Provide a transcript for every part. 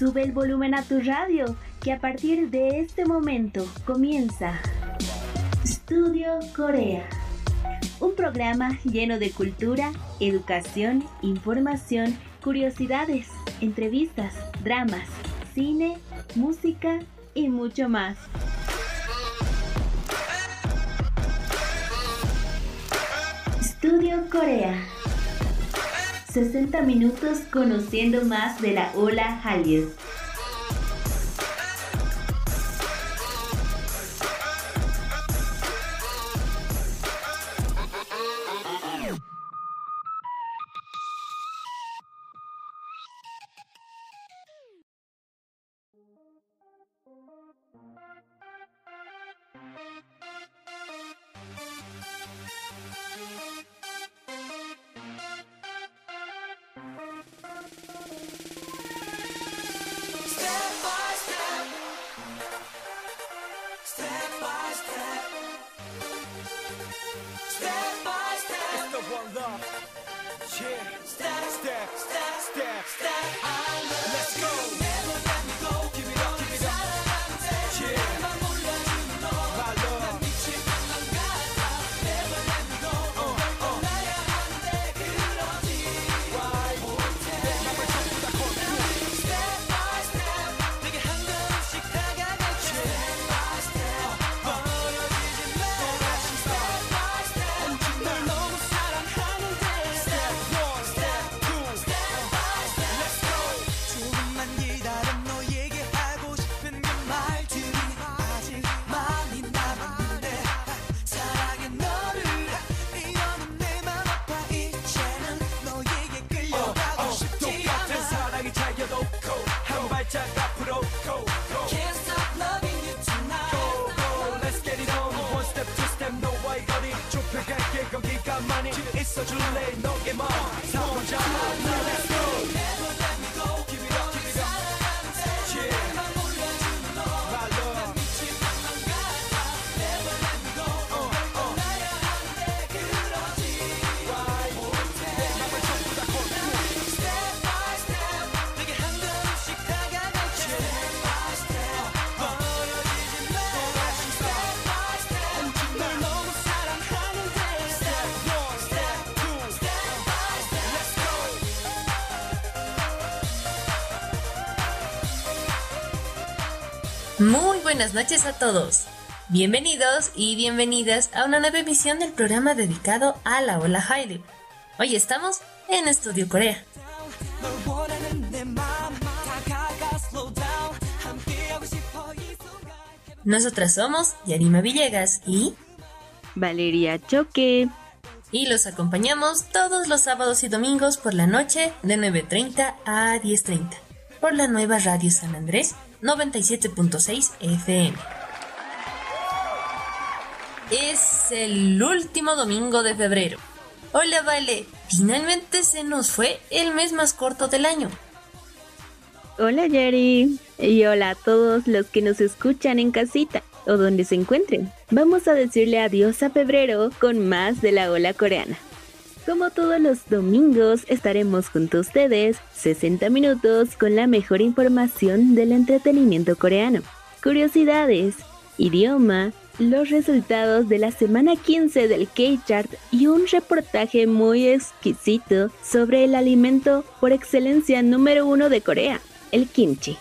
Sube el volumen a tu radio, que a partir de este momento comienza Estudio Corea. Un programa lleno de cultura, educación, información, curiosidades, entrevistas, dramas, cine, música y mucho más. Estudio Corea. 60 minutos conociendo más de la ola Hallyu. Muy buenas noches a todos. Bienvenidos y bienvenidas a una nueva emisión del programa dedicado a la ola Hallyu. Hoy estamos en Estudio Corea. Nosotras somos Yarima Villegas y Valeria Choque. Y los acompañamos todos los sábados y domingos por la noche de 9.30 a 10.30 por la nueva Radio San Andrés 97.6 FM. Es el último domingo de febrero. Hola, Vale. Finalmente se nos fue el mes más corto del año. Hola, Jerry. Y hola a todos los que nos escuchan en casita o donde se encuentren. Vamos a decirle adiós a febrero con más de la ola coreana. Como todos los domingos, estaremos junto a ustedes 60 minutos con la mejor información del entretenimiento coreano, curiosidades, idioma, los resultados de la semana 15 del K-Chart y un reportaje muy exquisito sobre el alimento por excelencia número uno de Corea, el kimchi.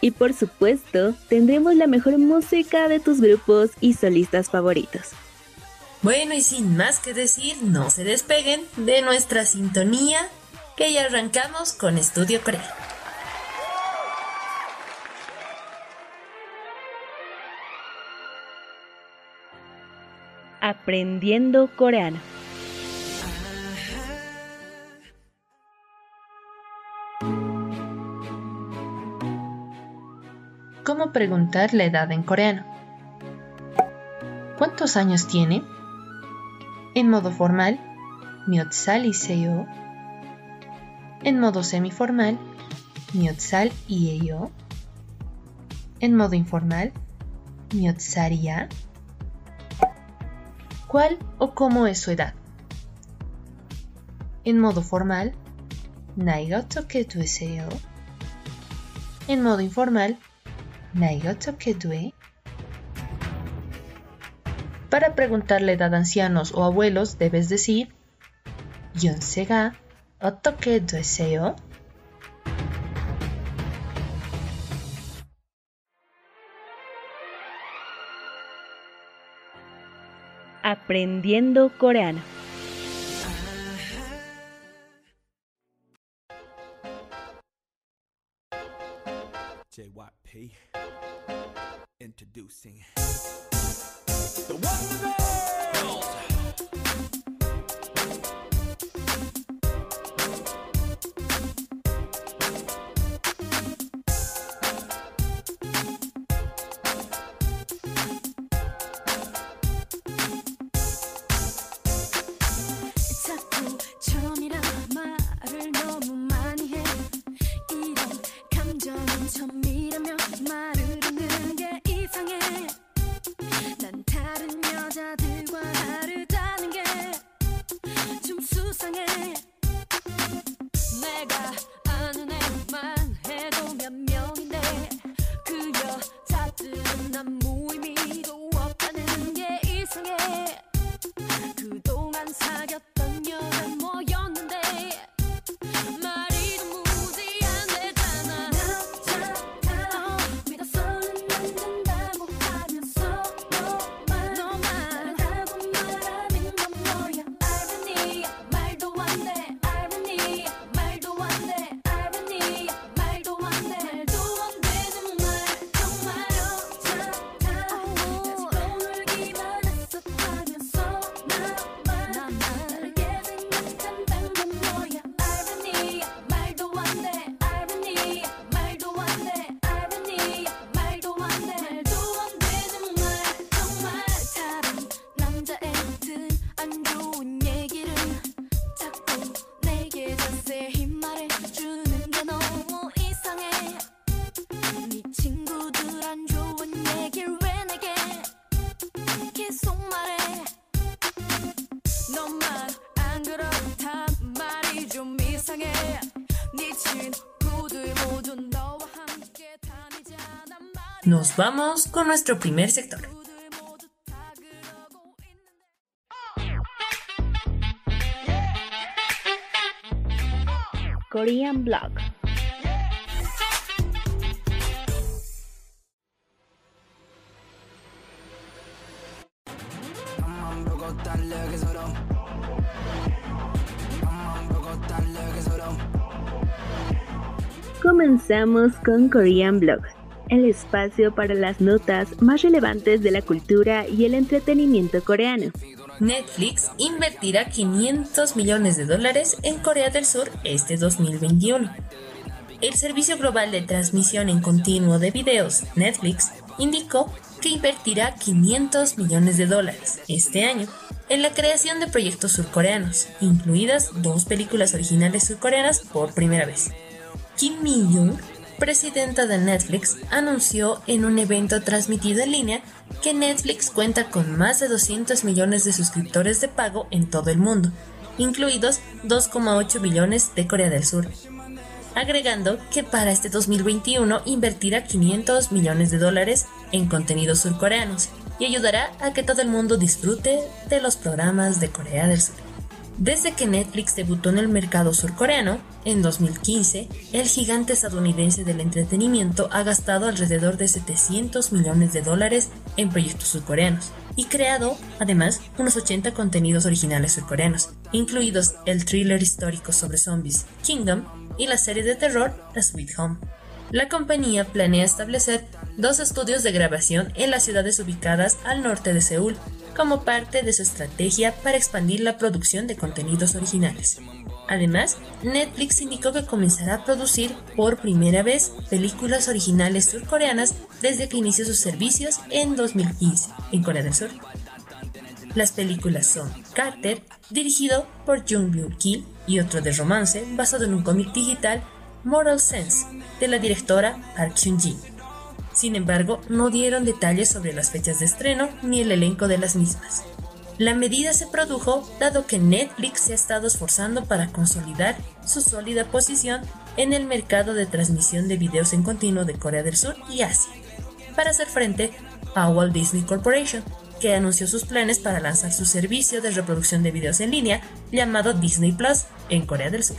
Y por supuesto, tendremos la mejor música de tus grupos y solistas favoritos. Bueno, y sin más que decir, no se despeguen de nuestra sintonía, que ya arrancamos con Estudio Corea. Aprendiendo coreano. ¿Cómo preguntar la edad en coreano? ¿Cuántos años tiene? En modo formal, Miotsal y. En modo semiformal, Miotsal y Eyo. En modo informal, Miotsaria. ¿Cuál o cómo es su edad? En modo formal, Naiga toke tu en modo informal, Para preguntar la edad a ancianos o abuelos debes decir 연세가 어떻게 되세요? Aprendiendo coreano. Nos vamos con nuestro primer sector. Korean Blog. Comenzamos con Korean Blog el espacio para las notas más relevantes de la cultura y el entretenimiento coreano. Netflix invertirá 500 millones de dólares en Corea del Sur este 2021. El servicio global de transmisión en continuo de videos, Netflix, indicó que invertirá 500 millones de dólares este año en la creación de proyectos surcoreanos, incluidas dos películas originales surcoreanas por primera vez. Kim Mi-young presidenta de Netflix, anunció en un evento transmitido en línea que Netflix cuenta con más de 200 millones de suscriptores de pago en todo el mundo, incluidos 2,8 billones de Corea del Sur, agregando que para este 2021 invertirá 500 millones de dólares en contenidos surcoreanos y ayudará a que todo el mundo disfrute de los programas de Corea del Sur. Desde que Netflix debutó en el mercado surcoreano, en 2015, el gigante estadounidense del entretenimiento ha gastado alrededor de 700 millones de dólares en proyectos surcoreanos y creado, además, unos 80 contenidos originales surcoreanos, incluidos el thriller histórico sobre zombies Kingdom y la serie de terror The Sweet Home. La compañía planea establecer dos estudios de grabación en las ciudades ubicadas al norte de Seúl, como parte de su estrategia para expandir la producción de contenidos originales. Además, Netflix indicó que comenzará a producir por primera vez películas originales surcoreanas desde que inició sus servicios en 2015 en Corea del Sur. Las películas son Carter, dirigido por Jung Byung Ki, y otro de romance basado en un cómic digital, Moral Sense, de la directora Park Hyun-jin. Sin embargo, no dieron detalles sobre las fechas de estreno ni el elenco de las mismas. La medida se produjo dado que Netflix se ha estado esforzando para consolidar su sólida posición en el mercado de transmisión de videos en continuo de Corea del Sur y Asia, para hacer frente a Walt Disney Corporation, que anunció sus planes para lanzar su servicio de reproducción de videos en línea llamado Disney Plus en Corea del Sur.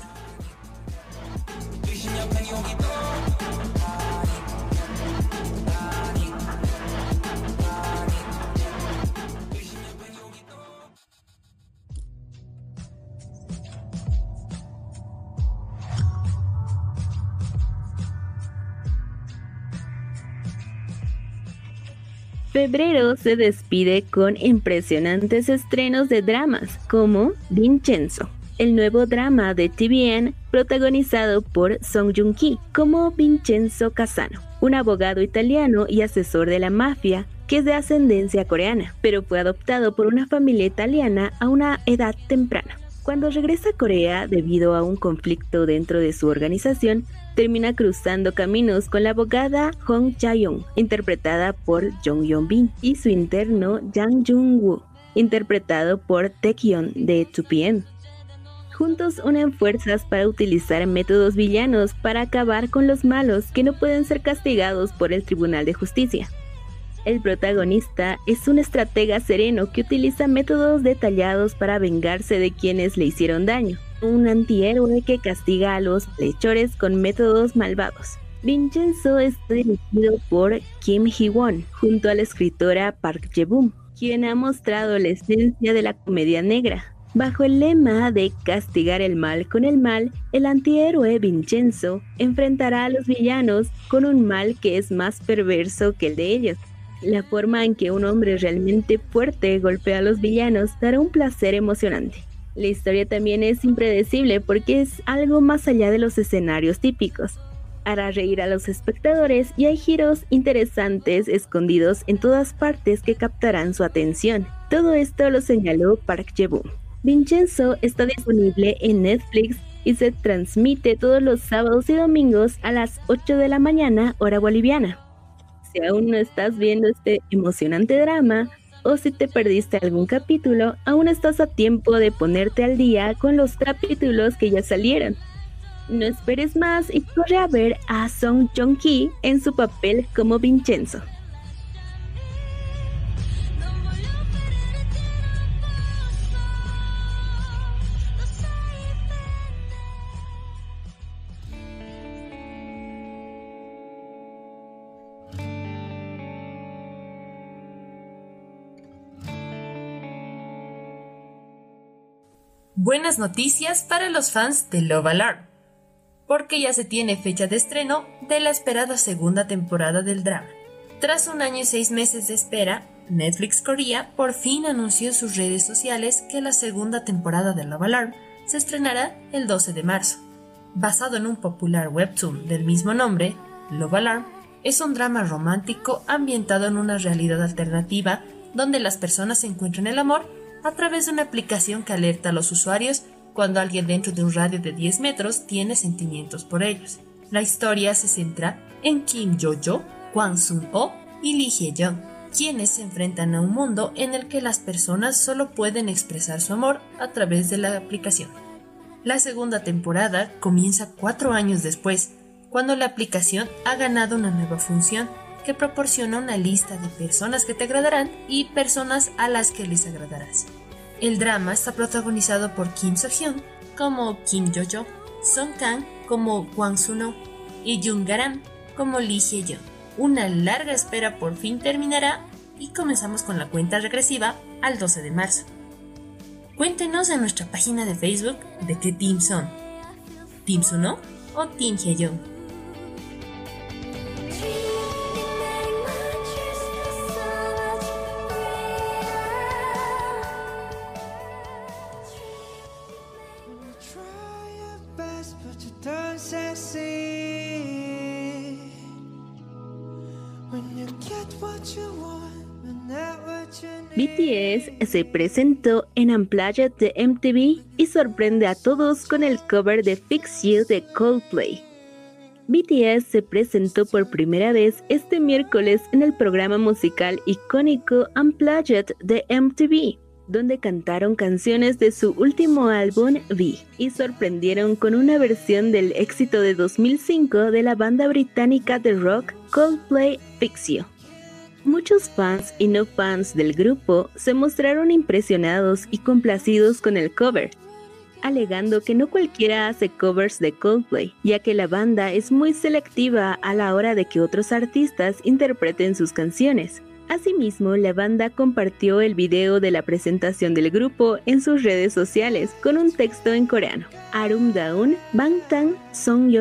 Febrero se despide con impresionantes estrenos de dramas como Vincenzo, el nuevo drama de TVN protagonizado por Song Joong-ki como Vincenzo Casano, un abogado italiano y asesor de la mafia que es de ascendencia coreana, pero fue adoptado por una familia italiana a una edad temprana. Cuando regresa a Corea debido a un conflicto dentro de su organización, termina cruzando caminos con la abogada Hong Jae-young, interpretada por Jong Yeon-bin, y su interno Jang Jung-woo, interpretado por Taekyon de 2PM. Juntos unen fuerzas para utilizar métodos villanos para acabar con los malos que no pueden ser castigados por el Tribunal de Justicia. El protagonista es un estratega sereno que utiliza métodos detallados para vengarse de quienes le hicieron daño un antihéroe que castiga a los lechores con métodos malvados. Vincenzo está dirigido por Kim Hee-won, junto a la escritora Park Je-bum, quien ha mostrado la esencia de la comedia negra. Bajo el lema de castigar el mal con el mal, el antihéroe Vincenzo enfrentará a los villanos con un mal que es más perverso que el de ellos. La forma en que un hombre realmente fuerte golpea a los villanos dará un placer emocionante. La historia también es impredecible porque es algo más allá de los escenarios típicos. Hará reír a los espectadores y hay giros interesantes escondidos en todas partes que captarán su atención. Todo esto lo señaló Park Je-boo. Vincenzo está disponible en Netflix y se transmite todos los sábados y domingos a las 8 de la mañana hora boliviana. Si aún no estás viendo este emocionante drama, o si te perdiste algún capítulo, aún estás a tiempo de ponerte al día con los capítulos que ya salieron. No esperes más y corre a ver a Song Joong-ki en su papel como Vincenzo. Buenas noticias para los fans de Love Alarm, porque ya se tiene fecha de estreno de la esperada segunda temporada del drama. Tras un año y seis meses de espera, Netflix Korea por fin anunció en sus redes sociales que la segunda temporada de Love Alarm se estrenará el 12 de marzo. Basado en un popular webtoon del mismo nombre, Love Alarm es un drama romántico ambientado en una realidad alternativa donde las personas encuentran el amor a través de una aplicación que alerta a los usuarios cuando alguien dentro de un radio de 10 metros tiene sentimientos por ellos. La historia se centra en Kim Jo-jo, Kwang Sun-ho y Lee Hye-jung, quienes se enfrentan a un mundo en el que las personas solo pueden expresar su amor a través de la aplicación. La segunda temporada comienza cuatro años después, cuando la aplicación ha ganado una nueva función que proporciona una lista de personas que te agradarán y personas a las que les agradarás. El drama está protagonizado por Kim So-hyun como Kim Jo-jo, Song Kang como Kwang Suno y Jung Garam como Lee Hye-jung. Una larga espera por fin terminará y comenzamos con la cuenta regresiva al 12 de marzo. Cuéntenos en nuestra página de Facebook de qué team son. ¿Team Suno o Team Hye-jung? Se presentó en Unplugged de MTV y sorprende a todos con el cover de Fix You de Coldplay. BTS se presentó por primera vez este miércoles en el programa musical icónico Unplugged de MTV. donde cantaron canciones de su último álbum V y sorprendieron con una versión del éxito de 2005 de la banda británica de rock Coldplay Fix Muchos fans y no fans del grupo se mostraron impresionados y complacidos con el cover, alegando que no cualquiera hace covers de Coldplay, ya que la banda es muy selectiva a la hora de que otros artistas interpreten sus canciones. Asimismo, la banda compartió el video de la presentación del grupo en sus redes sociales con un texto en coreano. Arum Daun Bangtan Song.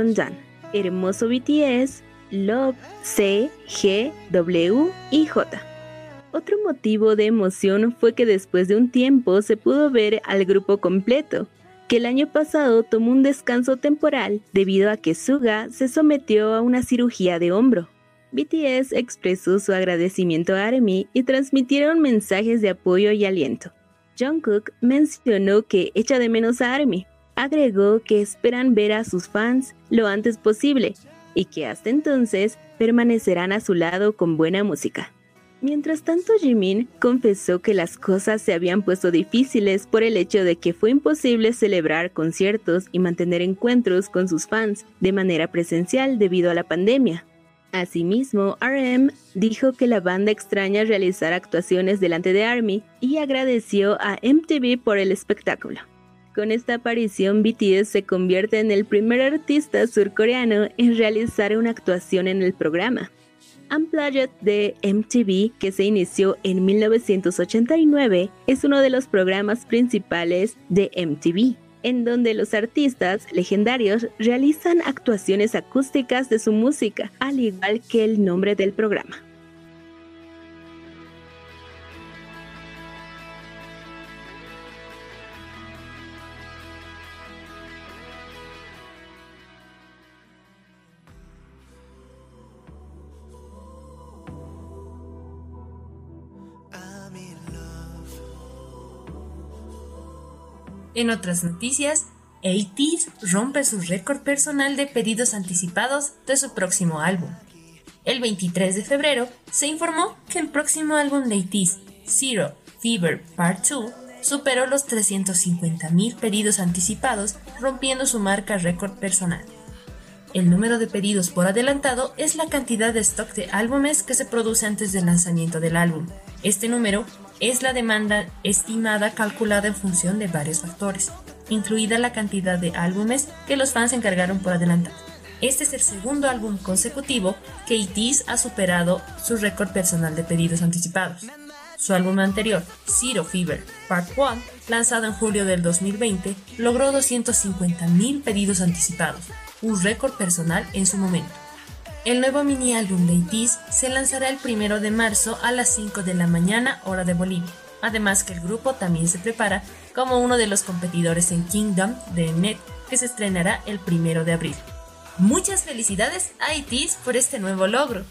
Hermoso BTS, Love, C, G, W y J. Otro motivo de emoción fue que después de un tiempo se pudo ver al grupo completo, que el año pasado tomó un descanso temporal debido a que Suga se sometió a una cirugía de hombro. BTS expresó su agradecimiento a ARMY y transmitieron mensajes de apoyo y aliento. Jungkook mencionó que echa de menos a ARMY. Agregó que esperan ver a sus fans lo antes posible y que hasta entonces permanecerán a su lado con buena música. Mientras tanto, Jimin confesó que las cosas se habían puesto difíciles por el hecho de que fue imposible celebrar conciertos y mantener encuentros con sus fans de manera presencial debido a la pandemia. Asimismo, RM dijo que la banda extraña realizar actuaciones delante de ARMY y agradeció a MTV por el espectáculo. Con esta aparición, BTS se convierte en el primer artista surcoreano en realizar una actuación en el programa. Unplugged de MTV, que se inició en 1989, es uno de los programas principales de MTV en donde los artistas legendarios realizan actuaciones acústicas de su música, al igual que el nombre del programa. En otras noticias, ATEEZ rompe su récord personal de pedidos anticipados de su próximo álbum. El 23 de febrero se informó que el próximo álbum de ATEEZ, Zero Fever Part 2, superó los 350.000 pedidos anticipados, rompiendo su marca récord personal. El número de pedidos por adelantado es la cantidad de stock de álbumes que se produce antes del lanzamiento del álbum. Este número es la demanda estimada calculada en función de varios factores, incluida la cantidad de álbumes que los fans encargaron por adelantado. Este es el segundo álbum consecutivo que ITIS ha superado su récord personal de pedidos anticipados. Su álbum anterior, Zero Fever Part 1, lanzado en julio del 2020, logró 250.000 pedidos anticipados, un récord personal en su momento. El nuevo mini álbum de ITIS se lanzará el primero de marzo a las 5 de la mañana, hora de Bolivia. Además que el grupo también se prepara como uno de los competidores en Kingdom de Net, que se estrenará el primero de abril. Muchas felicidades a ITIS por este nuevo logro.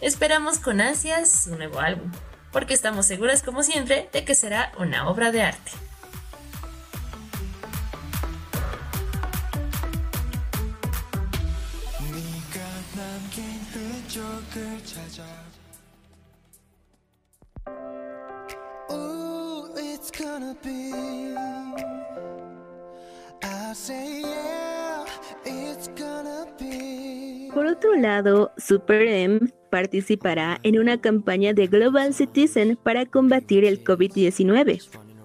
Esperamos con ansias su nuevo álbum, porque estamos seguras como siempre de que será una obra de arte. Por otro lado, Super M participará en una campaña de Global Citizen para combatir el COVID-19.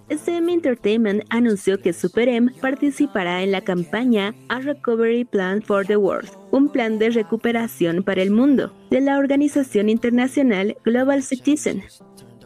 SM Entertainment anunció que Super M participará en la campaña A Recovery Plan for the World, un plan de recuperación para el mundo, de la organización internacional Global Citizen.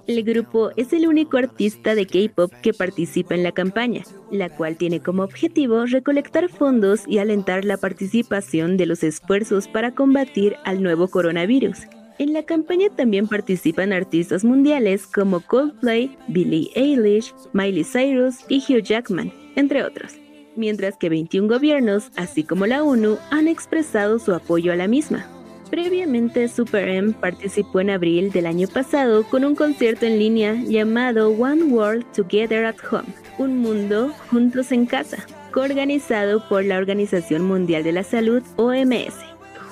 El grupo es el único artista de K-pop que participa en la campaña, la cual tiene como objetivo recolectar fondos y alentar la participación de los esfuerzos para combatir al nuevo coronavirus. En la campaña también participan artistas mundiales como Coldplay, Billie Eilish, Miley Cyrus y Hugh Jackman, entre otros, mientras que 21 gobiernos, así como la ONU, han expresado su apoyo a la misma. Previamente, Super M participó en abril del año pasado con un concierto en línea llamado One World Together at Home, un mundo juntos en casa, coorganizado por la Organización Mundial de la Salud, OMS,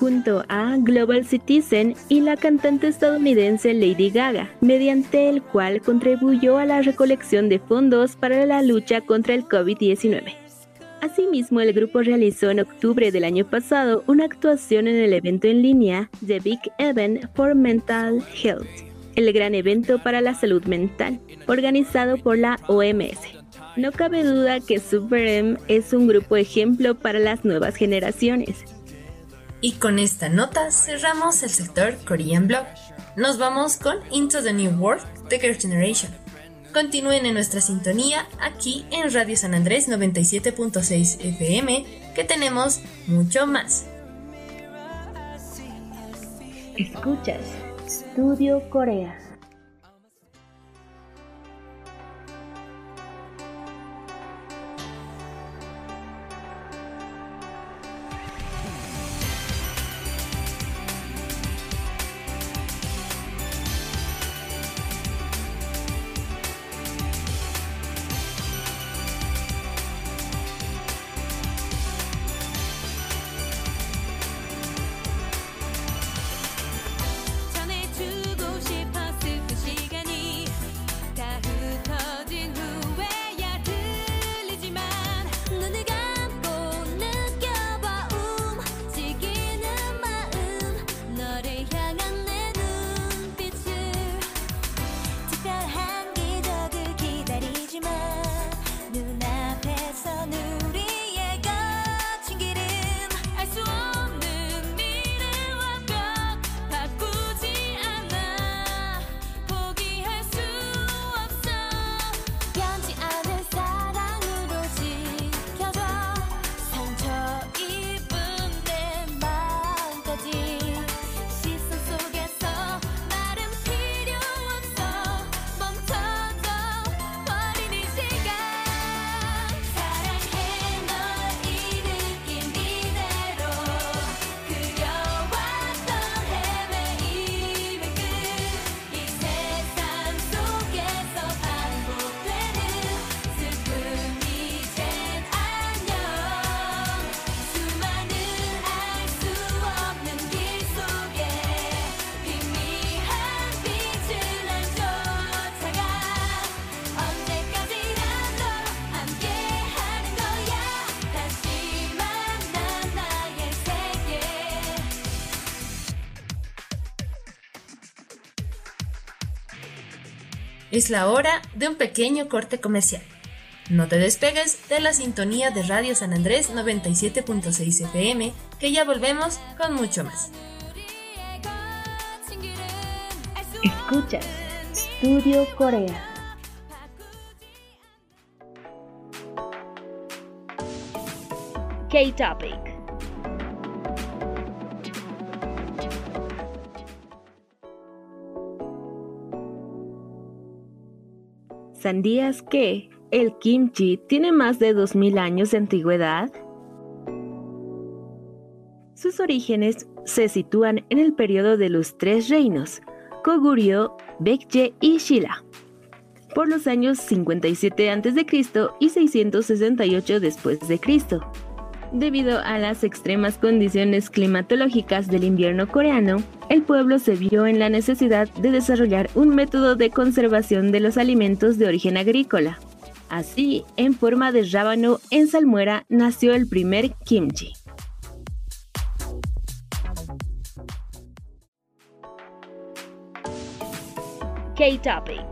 junto a Global Citizen y la cantante estadounidense Lady Gaga, mediante el cual contribuyó a la recolección de fondos para la lucha contra el COVID-19. Asimismo, el grupo realizó en octubre del año pasado una actuación en el evento en línea The Big Event for Mental Health, el gran evento para la salud mental, organizado por la OMS. No cabe duda que Super M es un grupo ejemplo para las nuevas generaciones. Y con esta nota cerramos el sector Korean Blog. Nos vamos con Into the New World The Girl Generation. Continúen en nuestra sintonía aquí en Radio San Andrés 97.6 FM, que tenemos mucho más. Escuchas Studio Corea. Es la hora de un pequeño corte comercial. No te despegues de la sintonía de Radio San Andrés 97.6 FM, que ya volvemos con mucho más. Escucha Studio Corea. K-Topic. ¿Sandías que el kimchi tiene más de 2.000 años de antigüedad? Sus orígenes se sitúan en el periodo de los tres reinos, Koguryo, Baekje y Shilla, por los años 57 a.C. y 668 después de Cristo. Debido a las extremas condiciones climatológicas del invierno coreano, el pueblo se vio en la necesidad de desarrollar un método de conservación de los alimentos de origen agrícola. Así, en forma de rábano en salmuera nació el primer kimchi. K-Topic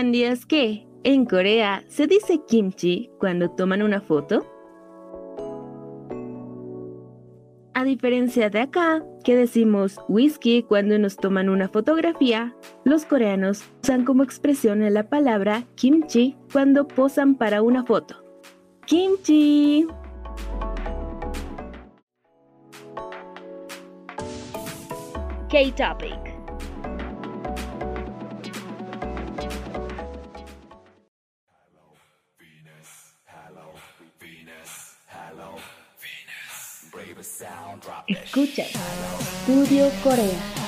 ¿Sabías en Corea se dice kimchi cuando toman una foto? A diferencia de acá, que decimos whisky cuando nos toman una fotografía, los coreanos usan como expresión la palabra kimchi cuando posan para una foto. Kimchi. K-Topic. Studio Corea.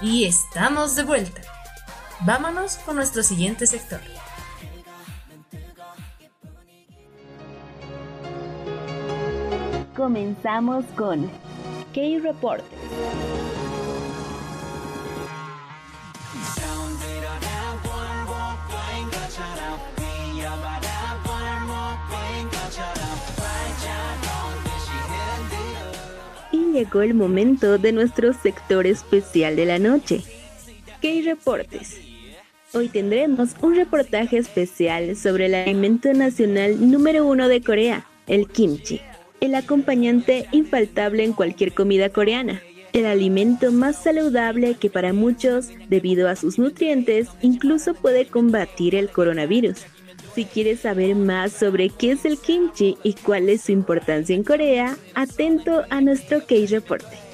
Y estamos de vuelta. Vámonos con nuestro siguiente sector. Comenzamos con K-Reportes. Llegó el momento de nuestro sector especial de la noche. K-Reportes. Hoy tendremos un reportaje especial sobre el alimento nacional número uno de Corea, el kimchi, el acompañante infaltable en cualquier comida coreana, el alimento más saludable que para muchos, debido a sus nutrientes, incluso puede combatir el coronavirus. Si quieres saber más sobre qué es el kimchi y cuál es su importancia en Corea, atento a nuestro K-Reporte.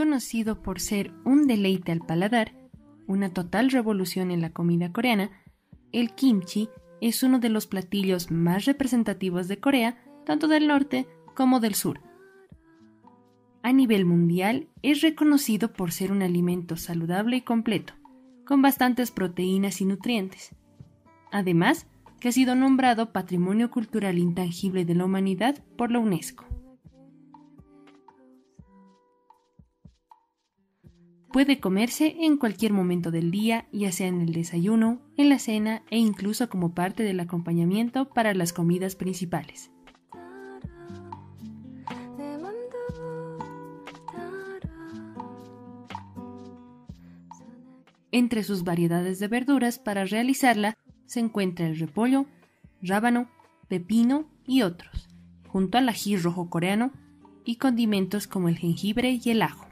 Conocido por ser un deleite al paladar, una total revolución en la comida coreana, el kimchi es uno de los platillos más representativos de Corea, tanto del norte como del sur. A nivel mundial es reconocido por ser un alimento saludable y completo, con bastantes proteínas y nutrientes. Además, que ha sido nombrado Patrimonio Cultural Intangible de la Humanidad por la UNESCO. Puede comerse en cualquier momento del día, ya sea en el desayuno, en la cena e incluso como parte del acompañamiento para las comidas principales. Entre sus variedades de verduras para realizarla se encuentra el repollo, rábano, pepino y otros, junto al ají rojo coreano y condimentos como el jengibre y el ajo.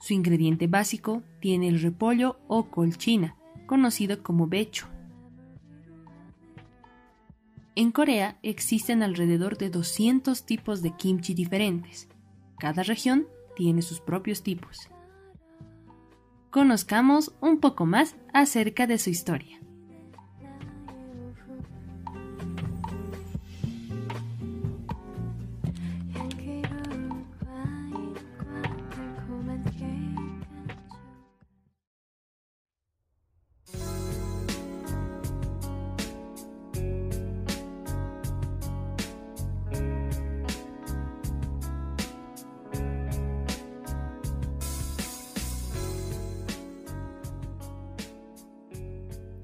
Su ingrediente básico tiene el repollo o colchina, conocido como becho. En Corea existen alrededor de 200 tipos de kimchi diferentes. Cada región tiene sus propios tipos. Conozcamos un poco más acerca de su historia.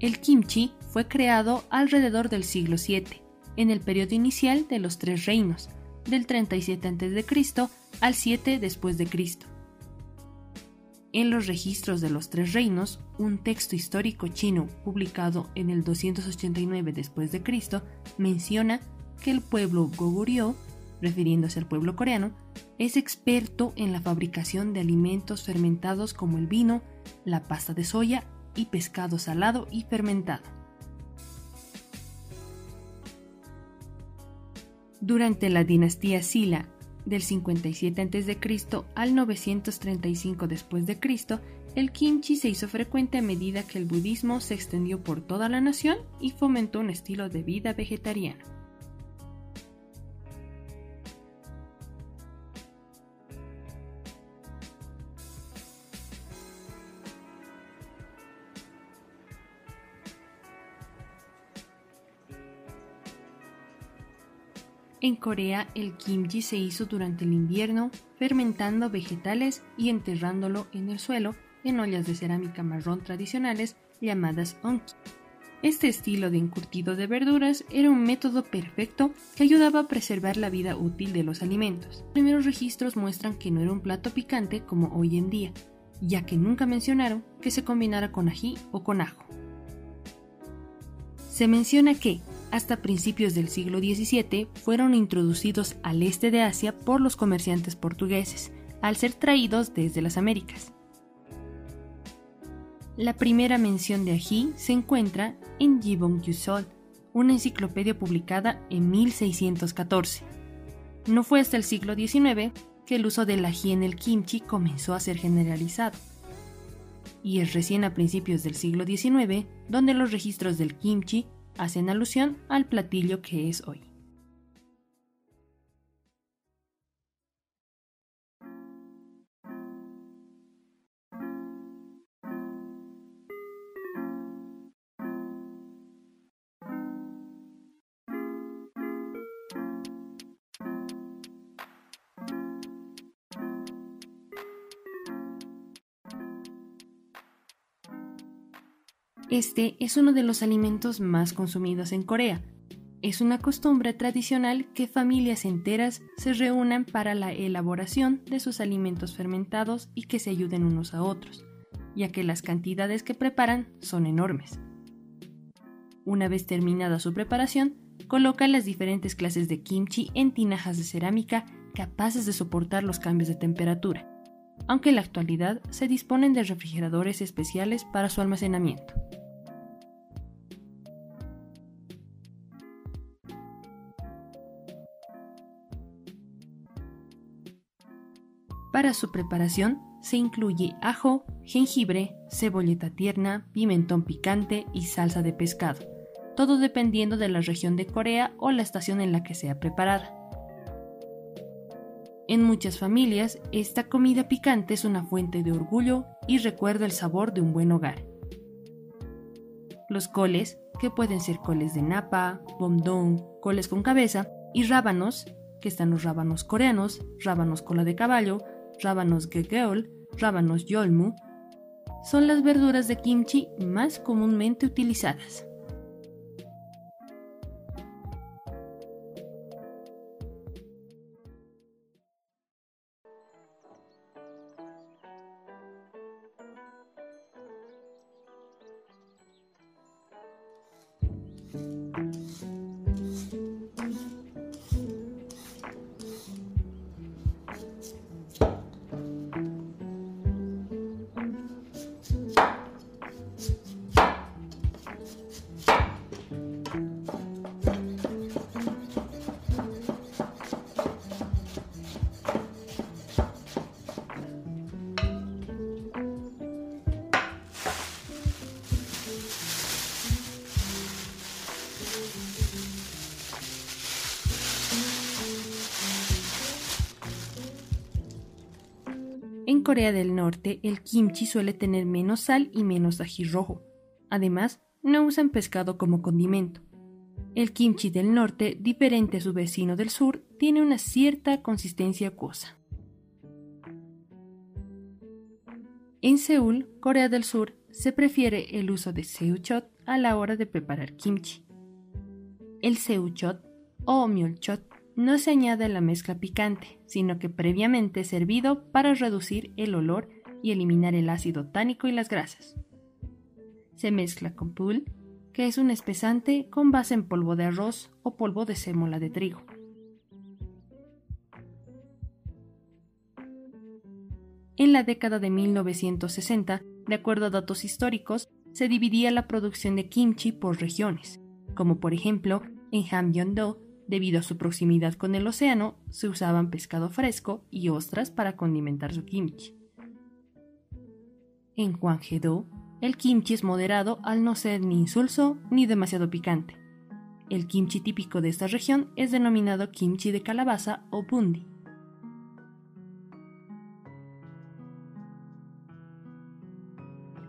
El kimchi fue creado alrededor del siglo VII, en el periodo inicial de los Tres Reinos, del 37 a.C. al 7 después de Cristo. En los registros de los Tres Reinos, un texto histórico chino publicado en el 289 después de Cristo menciona que el pueblo Goguryeo, refiriéndose al pueblo coreano, es experto en la fabricación de alimentos fermentados como el vino, la pasta de soya y pescado salado y fermentado. Durante la dinastía Silla, del 57 a.C. al 935 después de Cristo, el kimchi se hizo frecuente a medida que el budismo se extendió por toda la nación y fomentó un estilo de vida vegetariano. En Corea el kimchi se hizo durante el invierno, fermentando vegetales y enterrándolo en el suelo en ollas de cerámica marrón tradicionales llamadas onki. Este estilo de encurtido de verduras era un método perfecto que ayudaba a preservar la vida útil de los alimentos. Los primeros registros muestran que no era un plato picante como hoy en día, ya que nunca mencionaron que se combinara con ají o con ajo. Se menciona que, hasta principios del siglo XVII fueron introducidos al este de Asia por los comerciantes portugueses, al ser traídos desde las Américas. La primera mención de ají se encuentra en Jibon Yusol, una enciclopedia publicada en 1614. No fue hasta el siglo XIX que el uso del ají en el kimchi comenzó a ser generalizado. Y es recién a principios del siglo XIX donde los registros del kimchi hacen alusión al platillo que es hoy. Este es uno de los alimentos más consumidos en Corea. Es una costumbre tradicional que familias enteras se reúnan para la elaboración de sus alimentos fermentados y que se ayuden unos a otros, ya que las cantidades que preparan son enormes. Una vez terminada su preparación, colocan las diferentes clases de kimchi en tinajas de cerámica capaces de soportar los cambios de temperatura, aunque en la actualidad se disponen de refrigeradores especiales para su almacenamiento. Para su preparación se incluye ajo, jengibre, cebolleta tierna, pimentón picante y salsa de pescado, todo dependiendo de la región de Corea o la estación en la que sea preparada. En muchas familias, esta comida picante es una fuente de orgullo y recuerda el sabor de un buen hogar. Los coles, que pueden ser coles de napa, bomdón, coles con cabeza, y rábanos, que están los rábanos coreanos, rábanos cola de caballo, rábanos gegeol, rábanos yolmu, son las verduras de kimchi más comúnmente utilizadas. Del Norte, el kimchi suele tener menos sal y menos ají rojo. Además, no usan pescado como condimento. El kimchi del norte, diferente a su vecino del sur, tiene una cierta consistencia acuosa. En Seúl, Corea del Sur, se prefiere el uso de seuchot a la hora de preparar kimchi. El seuchot o myolchot no se añade la mezcla picante, sino que previamente servido para reducir el olor y eliminar el ácido tánico y las grasas. Se mezcla con pul, que es un espesante con base en polvo de arroz o polvo de sémola de trigo. En la década de 1960, de acuerdo a datos históricos, se dividía la producción de kimchi por regiones, como por ejemplo en Hamgyong-do Debido a su proximidad con el océano, se usaban pescado fresco y ostras para condimentar su kimchi. En Hwanghae-do, el kimchi es moderado al no ser ni insulso ni demasiado picante. El kimchi típico de esta región es denominado kimchi de calabaza o bundi.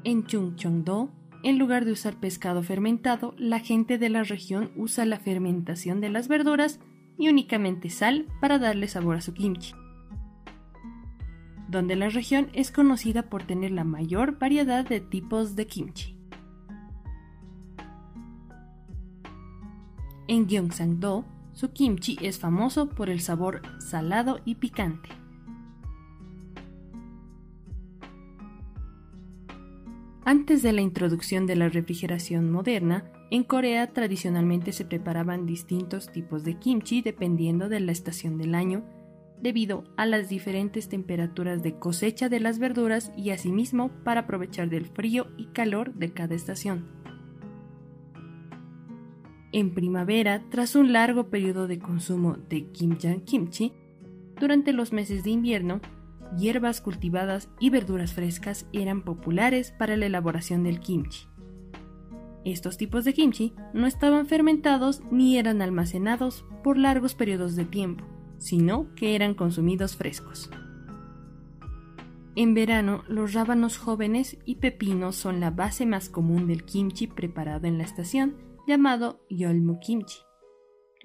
En Chungcheong-do, en lugar de usar pescado fermentado, la gente de la región usa la fermentación de las verduras y únicamente sal para darle sabor a su kimchi. Donde la región es conocida por tener la mayor variedad de tipos de kimchi. En Gyeongsang-do, su kimchi es famoso por el sabor salado y picante. Antes de la introducción de la refrigeración moderna, en Corea tradicionalmente se preparaban distintos tipos de kimchi dependiendo de la estación del año, debido a las diferentes temperaturas de cosecha de las verduras y asimismo para aprovechar del frío y calor de cada estación. En primavera, tras un largo periodo de consumo de kimjang kimchi, durante los meses de invierno, hierbas cultivadas y verduras frescas eran populares para la elaboración del kimchi. Estos tipos de kimchi no estaban fermentados ni eran almacenados por largos periodos de tiempo, sino que eran consumidos frescos. En verano, los rábanos jóvenes y pepinos son la base más común del kimchi preparado en la estación, llamado yolmu kimchi.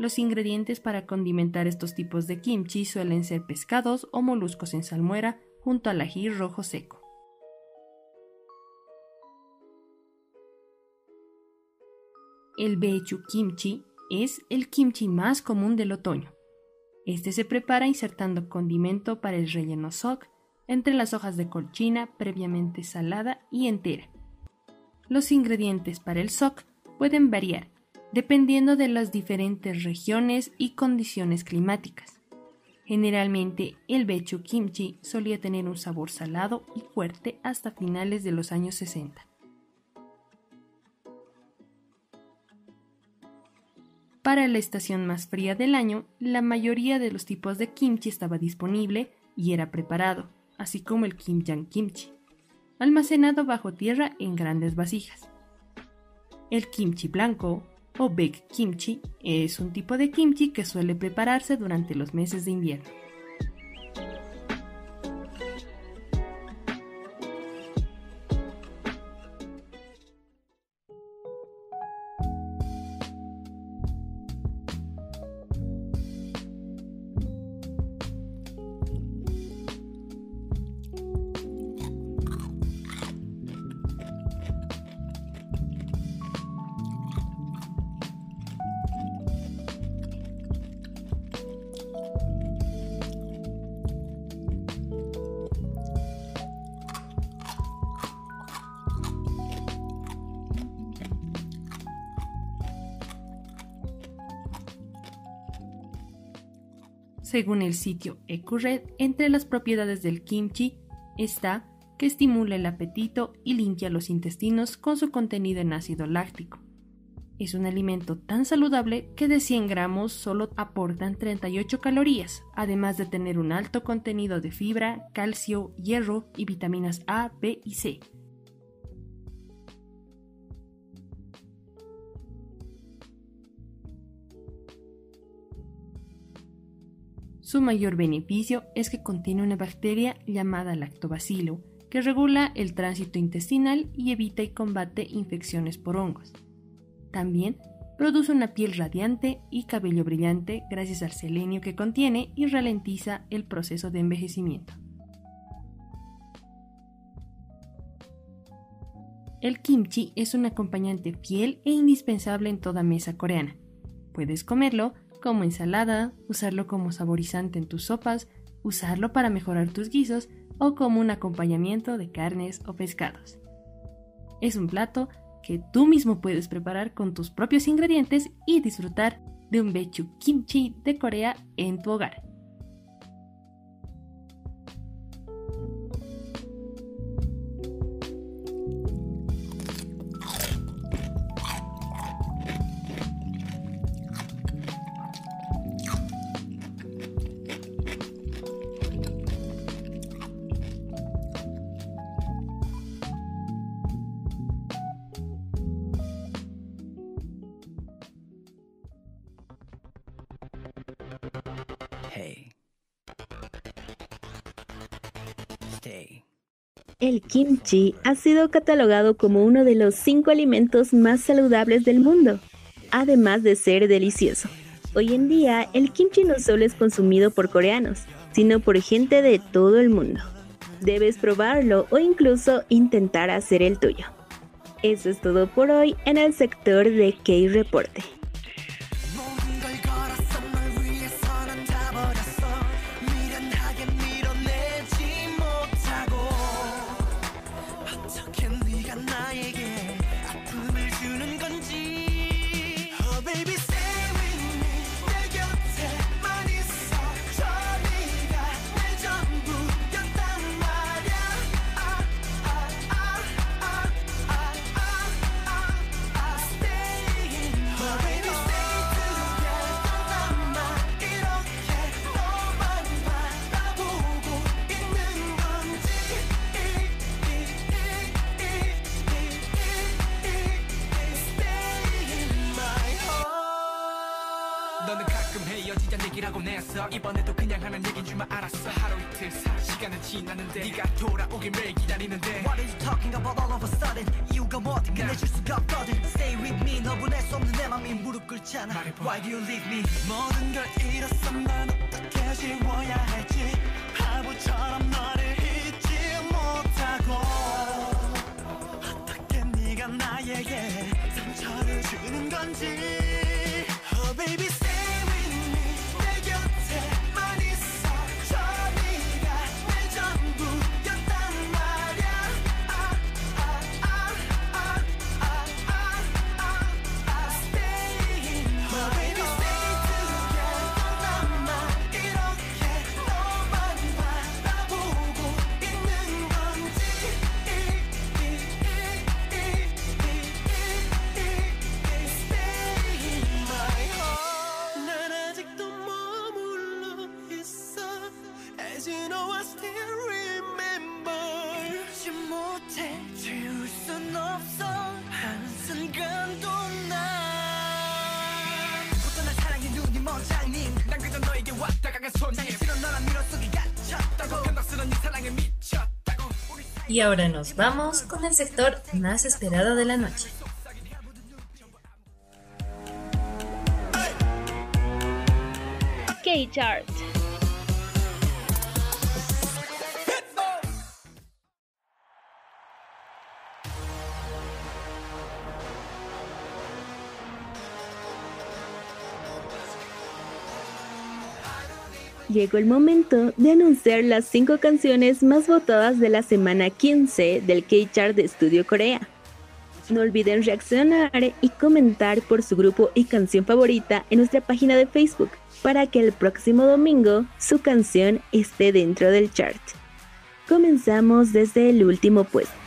Los ingredientes para condimentar estos tipos de kimchi suelen ser pescados o moluscos en salmuera junto al ají rojo seco. El bechu kimchi es el kimchi más común del otoño. Este se prepara insertando condimento para el relleno sok entre las hojas de colchina previamente salada y entera. Los ingredientes para el sok pueden variar dependiendo de las diferentes regiones y condiciones climáticas. Generalmente, el bechu kimchi solía tener un sabor salado y fuerte hasta finales de los años 60. Para la estación más fría del año, la mayoría de los tipos de kimchi estaba disponible y era preparado, así como el kimjang kimchi, almacenado bajo tierra en grandes vasijas. El kimchi blanco, o big kimchi es un tipo de kimchi que suele prepararse durante los meses de invierno. Según el sitio EcuRed, entre las propiedades del kimchi está que estimula el apetito y limpia los intestinos con su contenido en ácido láctico. Es un alimento tan saludable que de 100 gramos solo aportan 38 calorías, además de tener un alto contenido de fibra, calcio, hierro y vitaminas A, B y C. Su mayor beneficio es que contiene una bacteria llamada lactobacilo, que regula el tránsito intestinal y evita y combate infecciones por hongos. También produce una piel radiante y cabello brillante gracias al selenio que contiene y ralentiza el proceso de envejecimiento. El kimchi es un acompañante fiel e indispensable en toda mesa coreana. Puedes comerlo como ensalada, usarlo como saborizante en tus sopas, usarlo para mejorar tus guisos o como un acompañamiento de carnes o pescados. Es un plato que tú mismo puedes preparar con tus propios ingredientes y disfrutar de un bechu kimchi de Corea en tu hogar. El kimchi ha sido catalogado como uno de los cinco alimentos más saludables del mundo, además de ser delicioso. Hoy en día, el kimchi no solo es consumido por coreanos, sino por gente de todo el mundo. Debes probarlo o incluso intentar hacer el tuyo. Eso es todo por hoy en el sector de K-Reporte. Sudden 이유가 뭐든 끝내줄 수가 없거든. Stay with me. 너 보낼 수 없는 내 맘이 무릎 꿇잖아. Why do you leave me? 모든 걸 잃었어. 난 어떻게 지워야 할지. 바보처럼 너를 잊지 못하고. 어떻게 네가 나에게 상처를 주는 건지 Y ahora nos vamos con el sector más esperado de la noche. K-Chart. Llegó el momento de anunciar las 5 canciones más votadas de la semana 15 del K-Chart de Estudio Corea. no olviden reaccionar y comentar por su grupo y canción favorita en nuestra página de Facebook para que el próximo domingo su canción esté dentro del chart. Comenzamos desde el último puesto.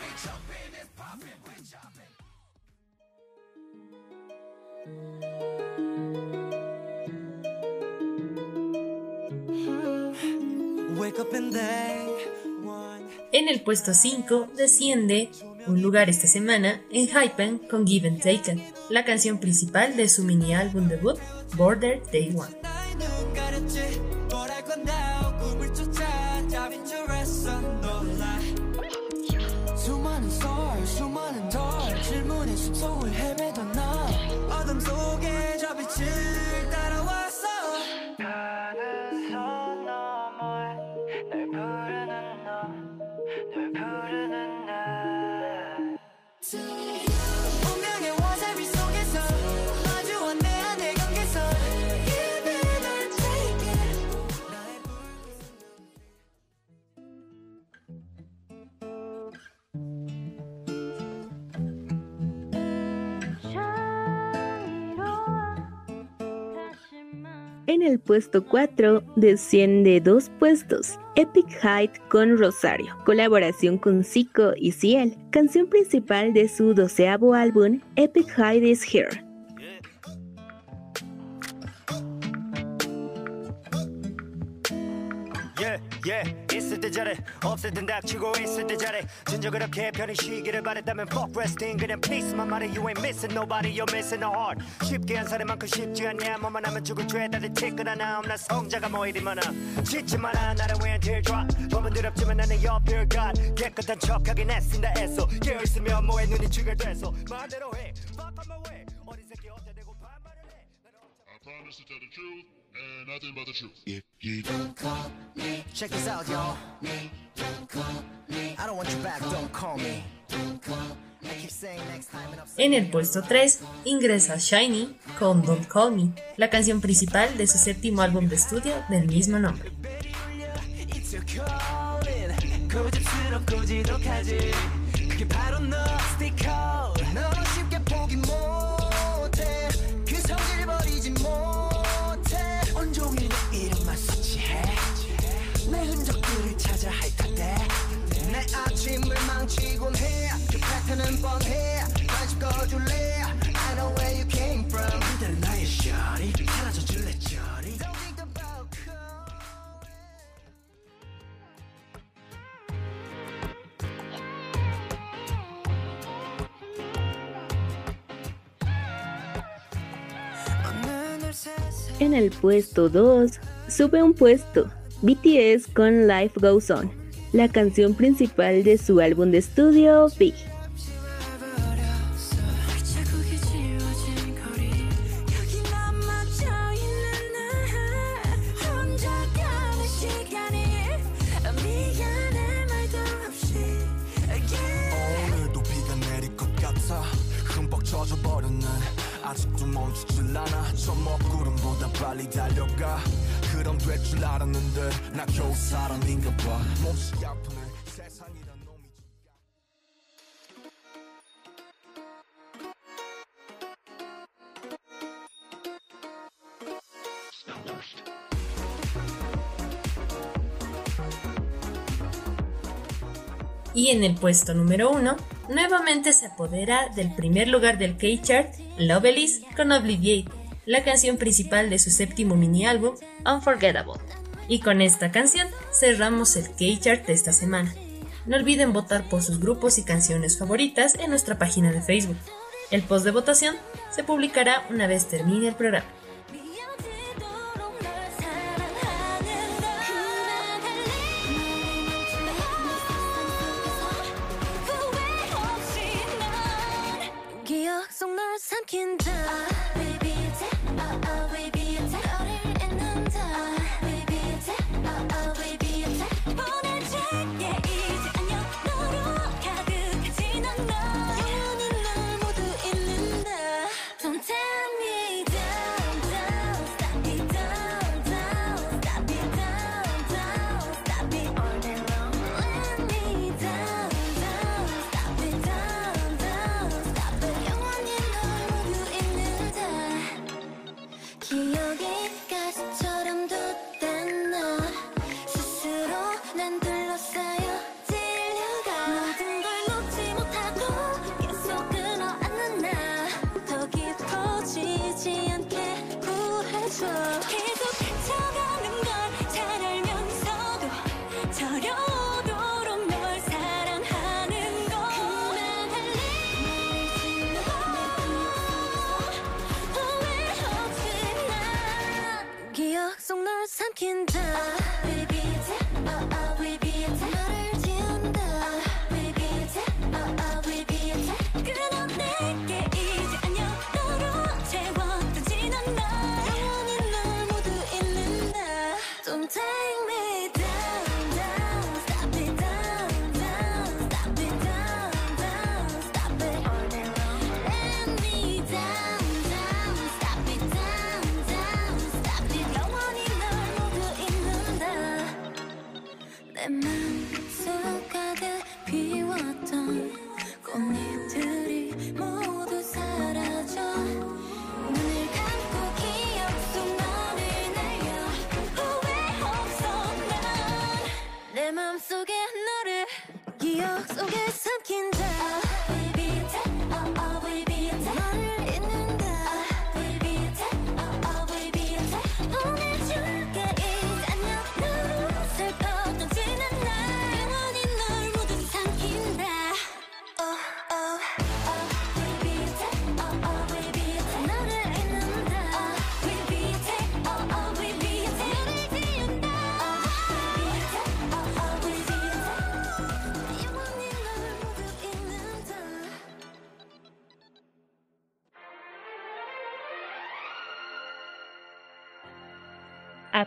En el puesto 5 desciende un lugar esta semana en Hypen con Given Taken, la canción principal de su mini álbum debut Border Day One. El puesto 4 desciende dos puestos. Epic Height con Rosario, colaboración con Zico y Ciel, canción principal de su doceavo álbum Epic Height is Here. 때 잘해. 땐 닥치고 있을 때 잘해. 진짜 그렇게 편히 쉬기를 바랬다면 fuck resting. 그냥 peace만 말해 you ain't missing nobody you're missing a heart. 쉽게 한 사람만큼 쉽지 않냐? 뭐만 하면 죽을 죄 다들 티끌 하나 없나? 성자가 뭐 이리 많아? 짓지 마라 나를 왜 teardrop 법은 더럽지만 나는 pure God. 깨끗한 척하긴 애쓴다 애써. 깨어있으면 뭐해 눈이 쥐갈돼서. 마음대로 해. Fuck on my way. 어린 새끼 어때 대고 반말을 해. I promise to tell the truth and nothing but the truth. Yeah, yeah. Check this out, y'all. I don't want you back, don't call me. I keep saying next time and I'm En el puesto 3 ingresa Shiny con Don't Call Me, la canción principal de su séptimo álbum de estudio del mismo nombre. 해그 패턴은 뻔해 관심 꺼줄래 I know where you came from 그대는 나의 shawty 사라져 줄래 저리 Don't think about cold En el puesto 2 sube un puesto. BTS con Life Goes On, la canción principal de su álbum de estudio Big. 멈추질 않아 저 먹구름보다 빨리 달려가 그럼 될 줄 알았는데 나 겨우 사람인가 봐 몹시 아프네 세상이란 놈이 Y en el puesto número 1, nuevamente se apodera del primer lugar del K-Chart Loveless con Obliviate, la canción principal de su séptimo mini álbum Unforgettable. Y con esta canción cerramos el K-Chart de esta semana. No olviden votar por sus grupos y canciones favoritas en nuestra página de Facebook. El post de votación se publicará una vez termine el programa. 기억 속 널 삼킨다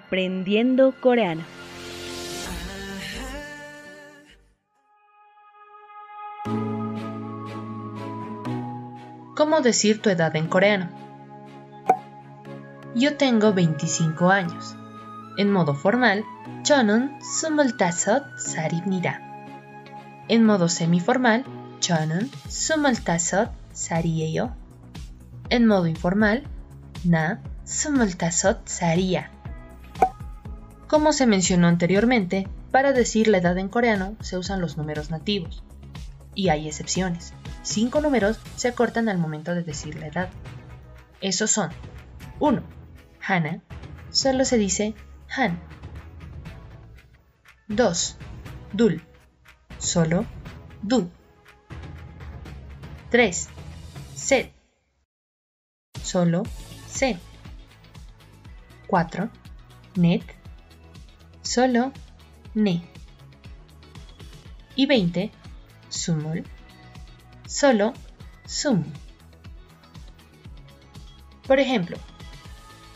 Aprendiendo coreano. ¿Cómo decir tu edad en coreano? Yo tengo 25 años. En modo formal, 저는 25살입니다. En modo semiformal, 저는 25살이에요. En modo informal, 나 25살이야. Como se mencionó anteriormente, para decir la edad en coreano se usan los números nativos. Y hay excepciones. Cinco números se acortan al momento de decir la edad. Esos son 1. Hana, solo se dice Han. 2. Dul, solo Du. 3. Set, solo Se. 4. Net, solo Ne. Y 20. Sumul, solo Sum. Por ejemplo,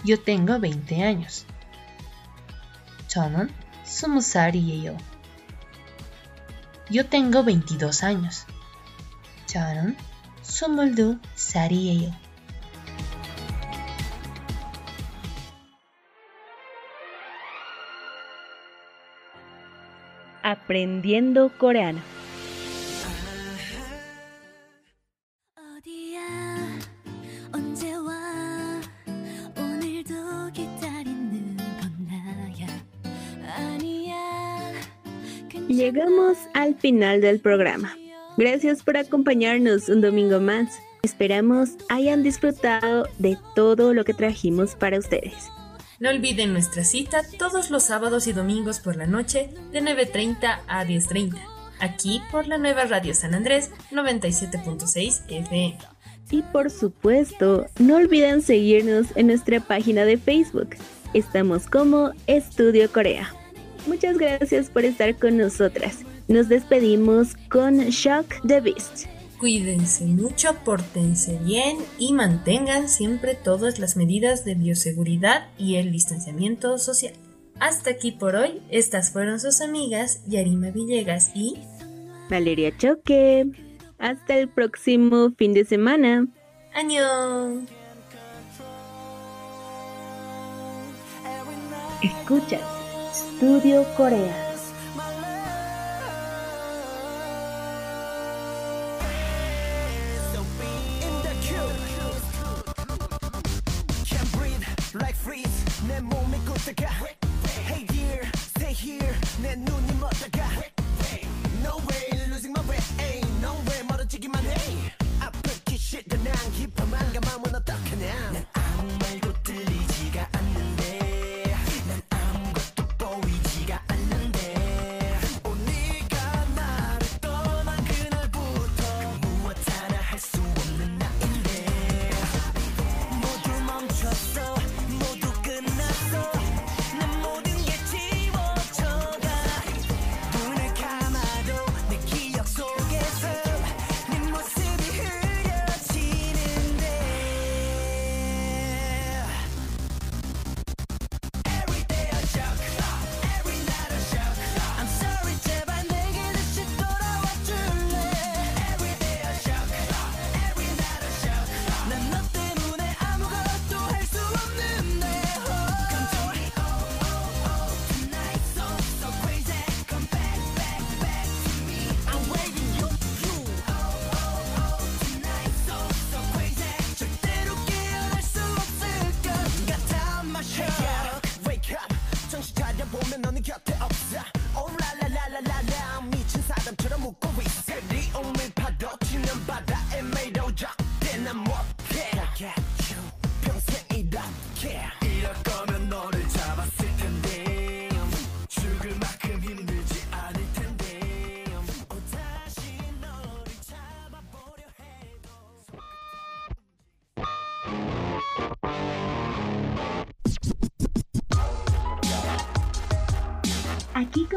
yo tengo 20 años. 저는 20살이에요. Yo tengo 22 años. 저는 22살이에요. Aprendiendo Coreano. Llegamos al final del programa. Gracias por acompañarnos un domingo más. Esperamos hayan disfrutado de todo lo que trajimos para ustedes. No olviden nuestra cita todos los sábados y domingos por la noche de 9.30 a 10.30, aquí por la nueva Radio San Andrés 97.6 FM. Y por supuesto, no olviden seguirnos en nuestra página de Facebook. Estamos como Estudio Corea. Muchas gracias por estar con nosotras. Nos despedimos con Shock the Beast. Cuídense mucho, pórtense bien y mantengan siempre todas las medidas de bioseguridad y el distanciamiento social. Hasta aquí por hoy, estas fueron sus amigas Yarima Villegas y Valeria Choque. Hasta el próximo fin de semana. ¡Año! Escuchas Estudio Corea. 몸이 굳어가 Hey dear stay here 내 눈이 멎어가 No way losing my way No way 멀어지기만 해 아프기 싫다 난 깊어만 감하면 어떡하냐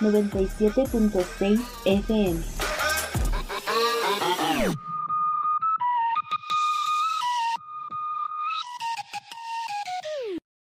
97.6 FM.